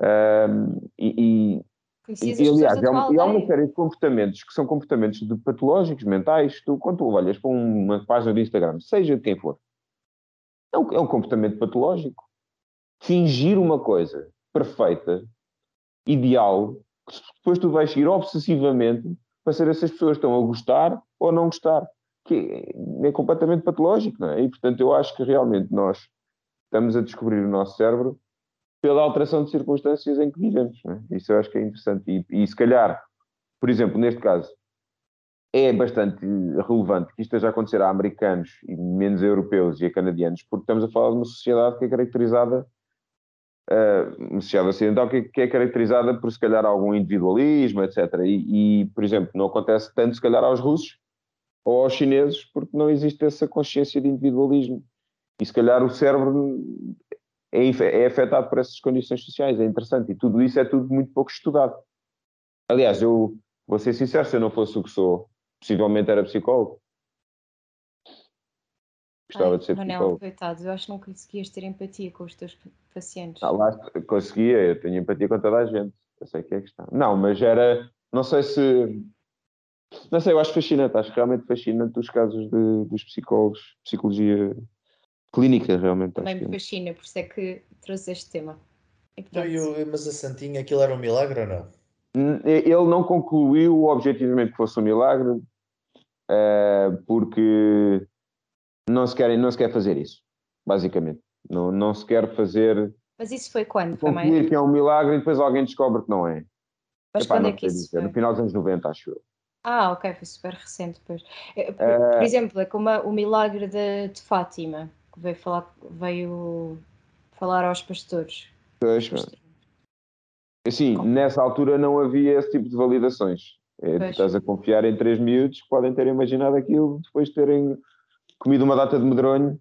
um, e, e, e aliás, há, uma, há uma série de comportamentos que são comportamentos de patológicos mentais. Tu, quando tu olhas para uma página de Instagram, seja de quem for, é um, é um comportamento patológico. Fingir uma coisa perfeita, ideal, que depois tu vais seguir obsessivamente para ser essas pessoas que estão a gostar ou não gostar que é completamente patológico, não é? E, portanto, eu acho que realmente nós estamos a descobrir o nosso cérebro pela alteração de circunstâncias em que vivemos, é? Isso eu acho que é interessante. E, e, se calhar, por exemplo, neste caso, é bastante relevante que isto esteja a acontecer a americanos e menos a europeus e a canadianos, porque estamos a falar de uma sociedade que é caracterizada Uh, uma sociedade ocidental que, que, é caracterizada por se calhar algum individualismo, etc. E, e, por exemplo, não acontece tanto se calhar aos russos, ou aos chineses, porque não existe essa consciência de individualismo. E se calhar o cérebro é, é afetado por essas condições sociais, é interessante. E tudo isso é tudo muito pouco estudado. Aliás, eu vou ser sincero, se eu não fosse o que sou, possivelmente era psicólogo. Gostava Ai, de ser Manel, psicólogo. coitado, eu acho que não conseguias ter empatia com os teus pa- pacientes. Ah, lá está, conseguia, eu tenho empatia com toda a gente. Eu sei que é a questão. Não, mas era. Não sei se. Não sei, eu acho fascinante, acho realmente fascinante os casos de, dos psicólogos, psicologia clínica, realmente. Também Acho me que, fascina, por isso é que trouxe este tema. E, Então, portanto, e o- mas a Santinha, aquilo era um milagre ou não? Hum, ele não concluiu objetivamente que fosse um milagre, eh, porque não se, quer, não se quer fazer isso, basicamente. Não, não se quer fazer. Mas isso foi quando? Concluir que é um milagre e depois alguém descobre que não é. Mas Epá, quando é que isso dizer? No final dos anos 90, acho eu. Ah, ok, foi super recente, pois. Eh, Por, por exemplo, é como a- o milagre de, de Fátima, que veio falar, veio falar aos pastores. Pois, assim, nessa altura não havia esse tipo de validações. É, tu estás a confiar em três miúdos que podem ter imaginado aquilo depois de terem comido uma data de medronho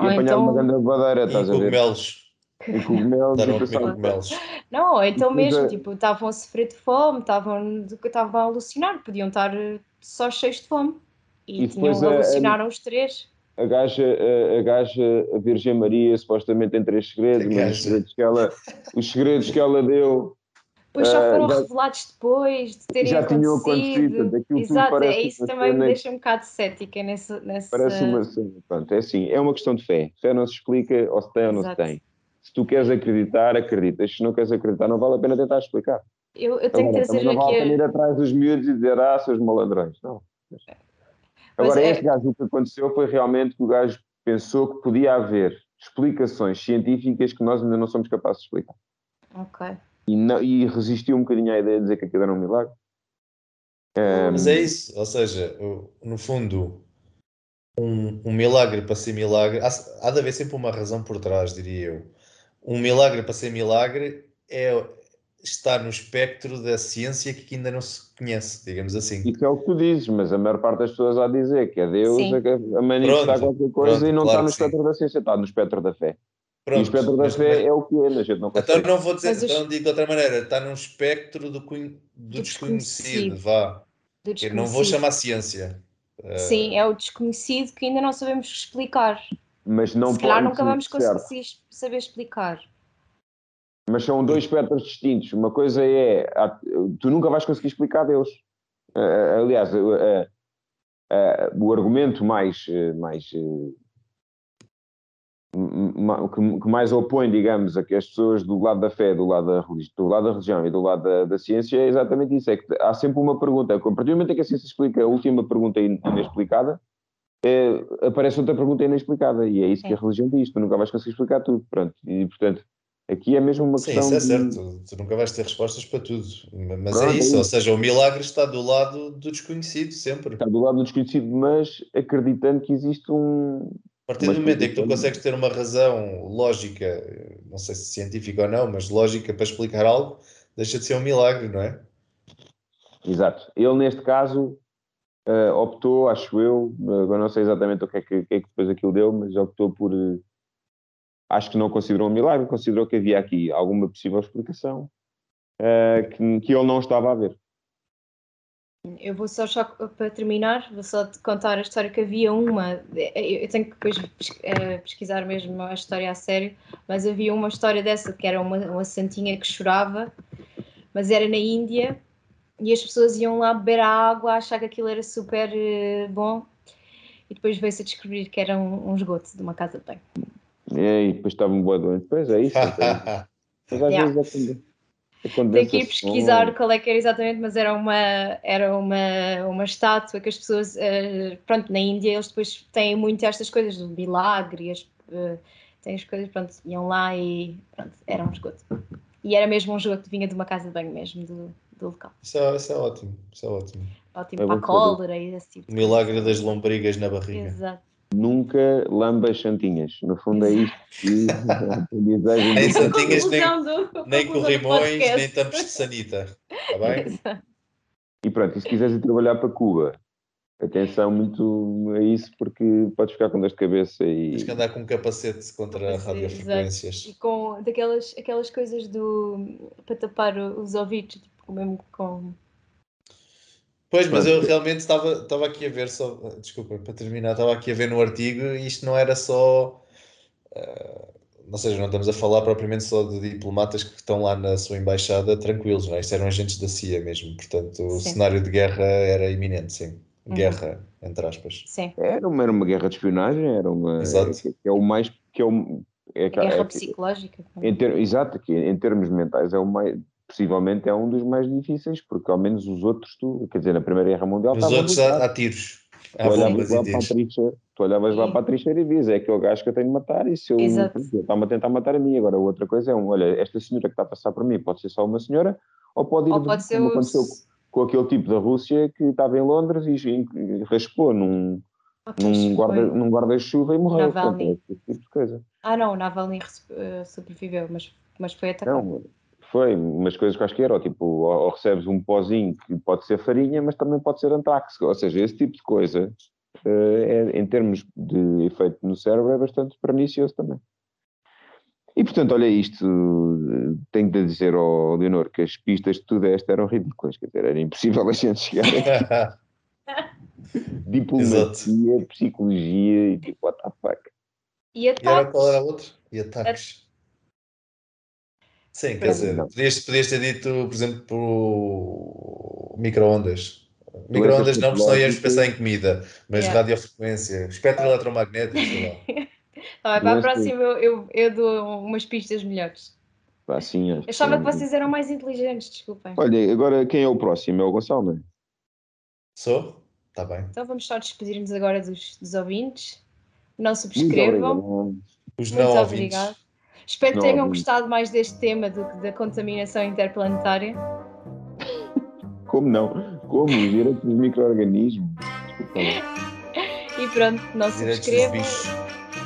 e Ou apanhado uma então, grande badeira, E estás a ver? cogumelos. E cogumelos. E cogumelos. não, então mesmo, é- tipo, estavam a sofrer de fome, estavam, estavam a alucinar, podiam estar eh, só cheios de fome. E, E tinham, depois a- a- alucinaram os três. a gaja, a, a gaja, a Virgem Maria, supostamente tem três segredos, mas os segredos que ela, os segredos que ela deu Depois só foram já- revelados depois de terem já tinham acontecido, acontecido. portanto, aquilo Exato, é isso também me deixa um bocado cética nessa. nessa... Parece uma cena. Pronto, é assim, é uma questão de fé. Fé não se explica ou se tem ou não se tem. Se tu queres acreditar, acreditas. Se não queres acreditar, não vale a pena tentar explicar. Eu, eu tenho Agora, que trazer também não vale a aqui. pena ir atrás dos miúdos e dizer, ah, seus malandrões. Não. Agora, é. este gajo, o que aconteceu foi realmente que o gajo pensou que podia haver explicações científicas que nós ainda não somos capazes de explicar. Ok. E, não- e resistiu um bocadinho à ideia de dizer que aquilo era um milagre. Ehm, Mas é isso, ou seja, no fundo, um, um milagre para ser milagre, há, há de haver sempre uma razão por trás, diria eu. Um milagre para ser milagre é estar no espectro da ciência que ainda não se conhece, digamos assim. Isso é o que tu dizes, mas a maior parte das pessoas há a dizer que é Deus Sim. a, a manifestar Pronto, qualquer coisa pronto, e não claro está no que sim. espectro da ciência, está no espectro da fé. e o Pronto, espectro da mas- fé mas- é o que é, a gente não Então consegue. não vou dizer, Mas os- então digo de outra maneira, está num espectro do, do Do desconhecido, desconhecido. vá. Do Eu não vou desconhecido. chamar ciência. Eh, Sim, é o desconhecido que ainda não sabemos explicar. Mas não Se calhar nunca vamos certo. conseguir saber explicar. Mas são dois espectros distintos. Uma coisa é, tu nunca vais conseguir explicar Deus. Aliás, o argumento mais, eh, mais eh, que, que mais opõe, digamos, a que as pessoas do lado da fé, do lado da, do lado da religião e do lado da, da ciência é exatamente isso. É que há sempre uma pergunta. A partir do momento em que a ciência explica a última pergunta in- inexplicada, eh, aparece outra pergunta inexplicada. E é isso que a É. religião diz. Tu nunca vais conseguir explicar tudo. Pronto. E, portanto, aqui é mesmo uma Sim, questão isso é de- certo. Tu nunca vais ter respostas para tudo. Mas Pronto, é é isso. isso. Ou seja, o milagre está do lado do desconhecido, sempre. está do lado do desconhecido, mas acreditando que existe um. A partir do momento em que tu consegues ter uma razão lógica, não sei se científica ou não, mas lógica para explicar algo, deixa de ser um milagre, não é? Exato. Ele, neste caso, eh, optou, acho eu, agora não sei exatamente o que é que, que é que depois aquilo deu, mas optou por. eh, acho que não considerou um milagre, considerou que havia aqui alguma possível explicação eh, que, que ele não estava a ver. Eu vou só, só para terminar, vou só te contar a história que havia uma. Eu tenho que depois pes- pesquisar mesmo a história a sério, mas havia uma história dessa que era uma, uma santinha que chorava, mas era na Índia e as pessoas iam lá beber a água, achar que aquilo era super eh, bom e depois veio-se a descobrir que era um, um esgoto de uma casa de banho. E aí, depois estava um boa doente. Pois é isso. então. <laughs> Mas às Yeah. vezes Tenho que ir essa pesquisar som- qual é que era exatamente, mas era uma, era uma, uma estátua que as pessoas, eh, pronto, na Índia eles depois têm muito estas coisas do milagre, e as, eh, têm as coisas, pronto, iam lá e pronto, era um esgoto. E era mesmo um esgoto que vinha de uma casa de banho mesmo, do, do local. Isso é, isso é ótimo, isso é ótimo. Ótimo É para a cólera e esse tipo de milagre das lombrigas na barriga. Exato. Nunca lamba as santinhas. No fundo é isto que <laughs> a aprendizagem Nem santinhas, nem, do- nem corrimões, nem tampos de sanita. Está bem? Exato. E pronto, e se quiseres ir trabalhar para Cuba, atenção muito a isso, porque podes ficar com dor de cabeça e. Tens que andar com um capacete contra Capacete, radiofrequências. E com daquelas aquelas coisas do para tapar os ouvidos, tipo, mesmo com Pois, mas eu realmente estava, estava aqui a ver só, desculpa, para terminar, estava aqui a ver no artigo e isto não era só, uh, ou seja, não estamos a falar propriamente só de diplomatas que estão lá na sua embaixada tranquilos, não é? Isto eram agentes da CIA mesmo, portanto o Sim. cenário de guerra era iminente, sim. Uhum. Guerra, entre aspas. Sim. Era uma, era uma guerra de espionagem, era uma. Exato. Que é o mais. Que é o, é, A guerra é- psicológica. em ter, exato, que em termos mentais é o mais. Possivelmente é um dos mais difíceis, porque ao menos os outros, tu, quer dizer, na Primeira Guerra Mundial. Os outros há, há tiros, há Tu olhavas lá e para a trincheira, tu olhavas lá para a trincheira e dizias, é aquele gajo que eu tenho de matar e se eu está-me a tentar matar a mim. Agora, outra coisa é um, olha, esta senhora que está a passar por mim pode ser só uma senhora ou pode ir, Ou pode ser como o. aconteceu com aquele tipo da Rússia que estava em Londres e, e raspou num, num guarda- guarda-chuva e morreu. Navalny. Portanto, é tipo de coisa. Ah, não, o Navalny eh, sobreviveu, mas, mas foi atacado. Não, foi umas coisas quaisquer, ou tipo, ou, ou recebes um pozinho que pode ser farinha, mas também pode ser antrax, ou seja, esse tipo de coisa, eh, é, em termos de efeito no cérebro, é bastante pernicioso também. E portanto, olha isto, eh, tenho de dizer ao Leonor que as pistas que tu deste eram ridículas, quer dizer, era impossível a gente chegar <laughs> diplomacia, psicologia e tipo, what the fuck. E E era ataques. qual era a outra? E ataques. Sim, quer dizer, podias, podias ter dito, por exemplo, por micro-ondas. Micro-ondas não, porque senão íamos pensar em comida, mas Yeah. radiofrequência, espectro eletromagnético, sei lá. <laughs> Tá para a próxima eu, eu, eu dou umas pistas melhores. Pá, assim, acho Eu achava que vocês eram mais inteligentes, desculpem. Olha, agora quem é o próximo? É o Gonçalo, não é? Sou? Tá bem. Então vamos só despedir-nos agora dos, dos ouvintes. Não subscrevam. obrigado. Os Muito não ouvintes. obrigada. Espero que tenham gostado mais deste tema do que da contaminação interplanetária. Como não? Como? Os direitos dos micro-organismos. E pronto, não Direitos dos subscrevam.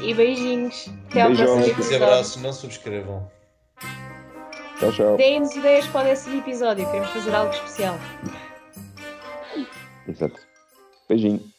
E beijinhos. Até ao próximo episódio. abraços, não subscrevam. Tchau, tchau. Deem-nos ideias para o décimo episódio. Queremos fazer algo especial. Exato. Beijinho.